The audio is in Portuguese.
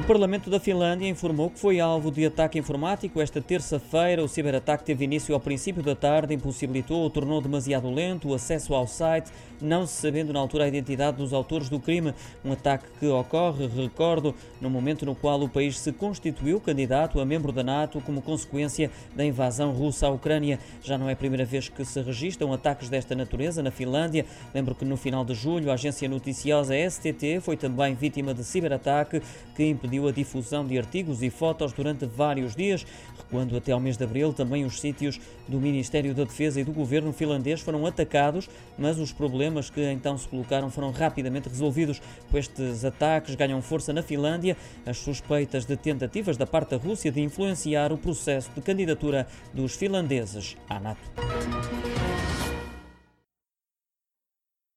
O Parlamento da Finlândia informou que foi alvo de ataque informático esta terça-feira. O ciberataque teve início ao princípio da tarde, impossibilitou ou tornou demasiado lento o acesso ao site, não se sabendo na altura a identidade dos autores do crime. Um ataque que ocorre, recordo, no momento no qual o país se constituiu candidato a membro da NATO como consequência da invasão russa à Ucrânia. Já não é a primeira vez que se registram ataques desta natureza na Finlândia. Lembro que no final de julho a agência noticiosa STT foi também vítima de ciberataque que impediu impediu a difusão de artigos e fotos durante vários dias, recuando até ao mês de abril também os sítios do Ministério da Defesa e do governo finlandês foram atacados, mas os problemas que então se colocaram foram rapidamente resolvidos. Com estes ataques ganham força na Finlândia as suspeitas de tentativas da parte da Rússia de influenciar o processo de candidatura dos finlandeses à NATO.